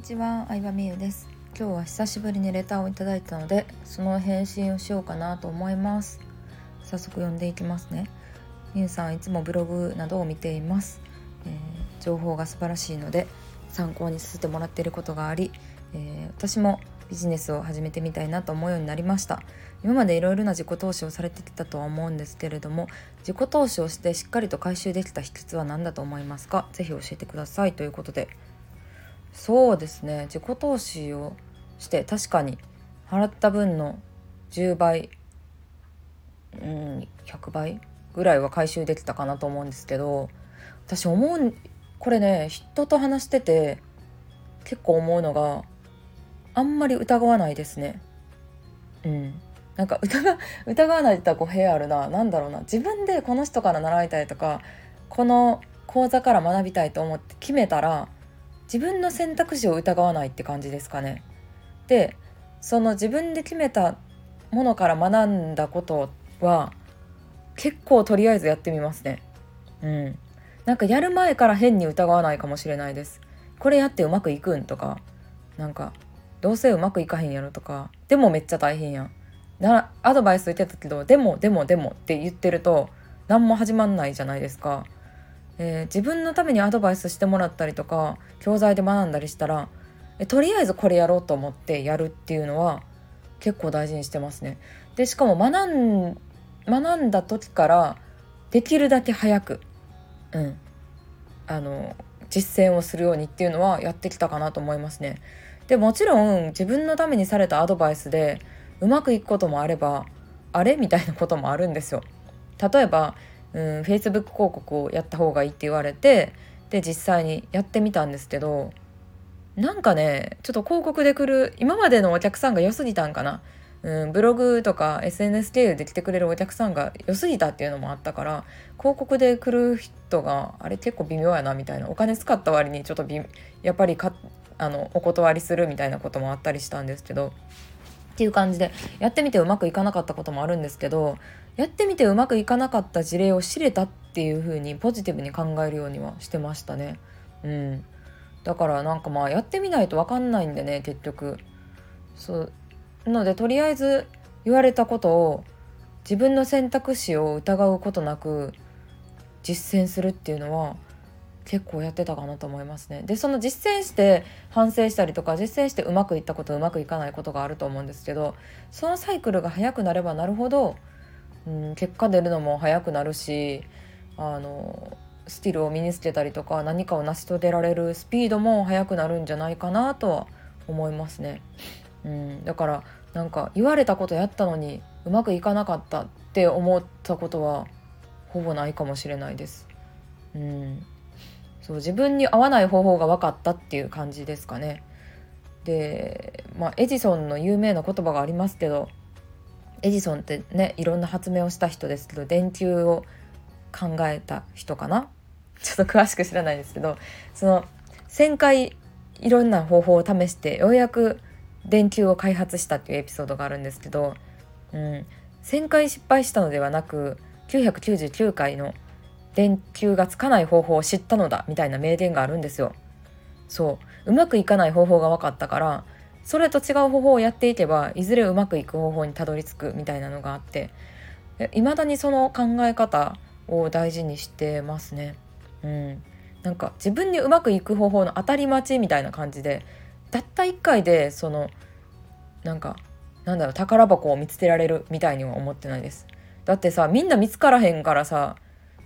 にちは、相葉美優です。今日は久しぶりにレターをいただいたので、その返信をしようかなと思います。早速読んでいきますね。みゆさんいつもブログなどを見ています。えー、情報が素晴らしいので参考にさせてもらっていることがあり、えー、私もビジネスを始めてみたいなと思うようになりました今までいろいろな自己投資をされてきたとは思うんですけれども自己投資をしてしっかりと回収できた秘訣は何だと思いますか？ぜひ教えてくださいということでそうですね自己投資をして確かに払った分の10倍うん100倍ぐらいは回収できたかなと思うんですけど私思うこれね人と話してて結構思うのがあんまり疑わないですね。うん。なんか疑疑わないって言ったら語弊あるな。何だろうな。自分でこの人から習いたいとか、この講座から学びたいと思って決めたら、自分の選択肢を疑わないって感じですかね。で、その自分で決めたものから学んだことは、結構とりあえずやってみますね。うん。なんかやる前から変に疑わないかもしれないです。これやってうまくいくんとか、なんかどうせうまくいかへんやろとかでもめっちゃ大変やんなアドバイス言ってたけどでもでもでもって言ってると何も始まんないじゃないですか、えー、自分のためにアドバイスしてもらったりとか教材で学んだりしたらえとりあえずこれやろうと思ってやるっていうのは結構大事にしてますねでしかも学ん学んだ時からできるだけ早くうんあの実践をするようにっていうのはやってきたかなと思いますね。でもちろん自分のためにされたアドバイスでうまくいくこともあればあれみたいなこともあるんですよ。例えば、うん、Facebook 広告をやった方がいいって言われてで実際にやってみたんですけどなんかねちょっと広告で来る今までのお客さんが良すぎたんかな、うん、ブログとか SNS 経由で来てくれるお客さんが良すぎたっていうのもあったから広告で来る人があれ結構微妙やなみたいな。お金使った割にちょっとやっぱりあのお断りするみたいなこともあったりしたんですけどっていう感じでやってみてうまくいかなかったこともあるんですけどやってみてうまくいかなかった事例を知れたっていう風にポジティブに考えるようにはしてましたね。うん、だからなんかまあやってみないと分かんないんでね結局。そうなのでとりあえず言われたことを自分の選択肢を疑うことなく実践するっていうのは結構やってたかなと思いますね。でその実践して反省したりとか実践してうまくいったことうまくいかないことがあると思うんですけどそのサイクルが速くなればなるほど、うん、結果出るのも早くなるしあのスキルを身につけたりとか何かを成し遂げられるスピードも速くなるんじゃないかなとは思いますね。うん、だからなんか言われたことやったのにうまくいかなかったって思ったことはほぼないかもしれないです。うんそう自分に合わない方法が分かったっていう感じですかね。で、まあ、エジソンの有名な言葉がありますけどエジソンってねいろんな発明をした人ですけど電球を考えた人かな？ちょっと詳しく知らないですけどその1,000回いろんな方法を試してようやく電球を開発したっていうエピソードがあるんですけど、うん、1,000回失敗したのではなく999回の電球がつかない方法を知ったのだみたいな名言があるんですよ。そううまくいかない方法が分かったからそれと違う方法をやっていけばいずれうまくいく方法にたどり着くみたいなのがあっていまだにその考え方を大事にしてますね。うん、なんか自分にうまくいく方法の当たり待ちみたいな感じでたった1回でそのなんかなんだろう宝箱を見つけられるみたいには思ってないです。だってさみんな見つからへんからさ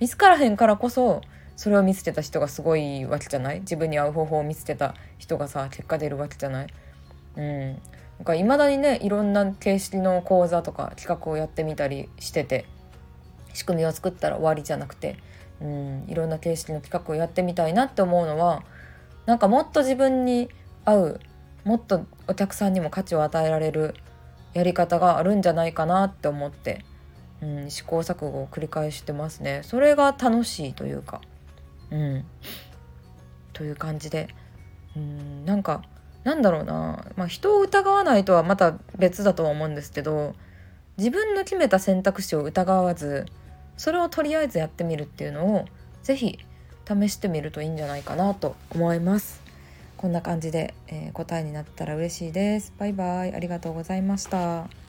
見つからへんからこそそれを見つけた人がすごいわけじゃない？自分に合う方法を見つけた人がさ結果出るわけじゃない？うん。なんか未だにねいろんな形式の講座とか企画をやってみたりしてて仕組みを作ったら終わりじゃなくてうん。いろんな形式の企画をやってみたいなって思うのはなんかもっと自分に合うもっとお客さんにも価値を与えられるやり方があるんじゃないかなって思って。うん、試行錯誤を繰り返してますね。それが楽しいというかうん。という感じでうんなんかなんだろうな、まあ、人を疑わないとはまた別だとは思うんですけど自分の決めた選択肢を疑わずそれをとりあえずやってみるっていうのを是非試してみるといいんじゃないかなと思います。こんな感じで、えー、答えになったら嬉しいです。バイバイ。ありがとうございました。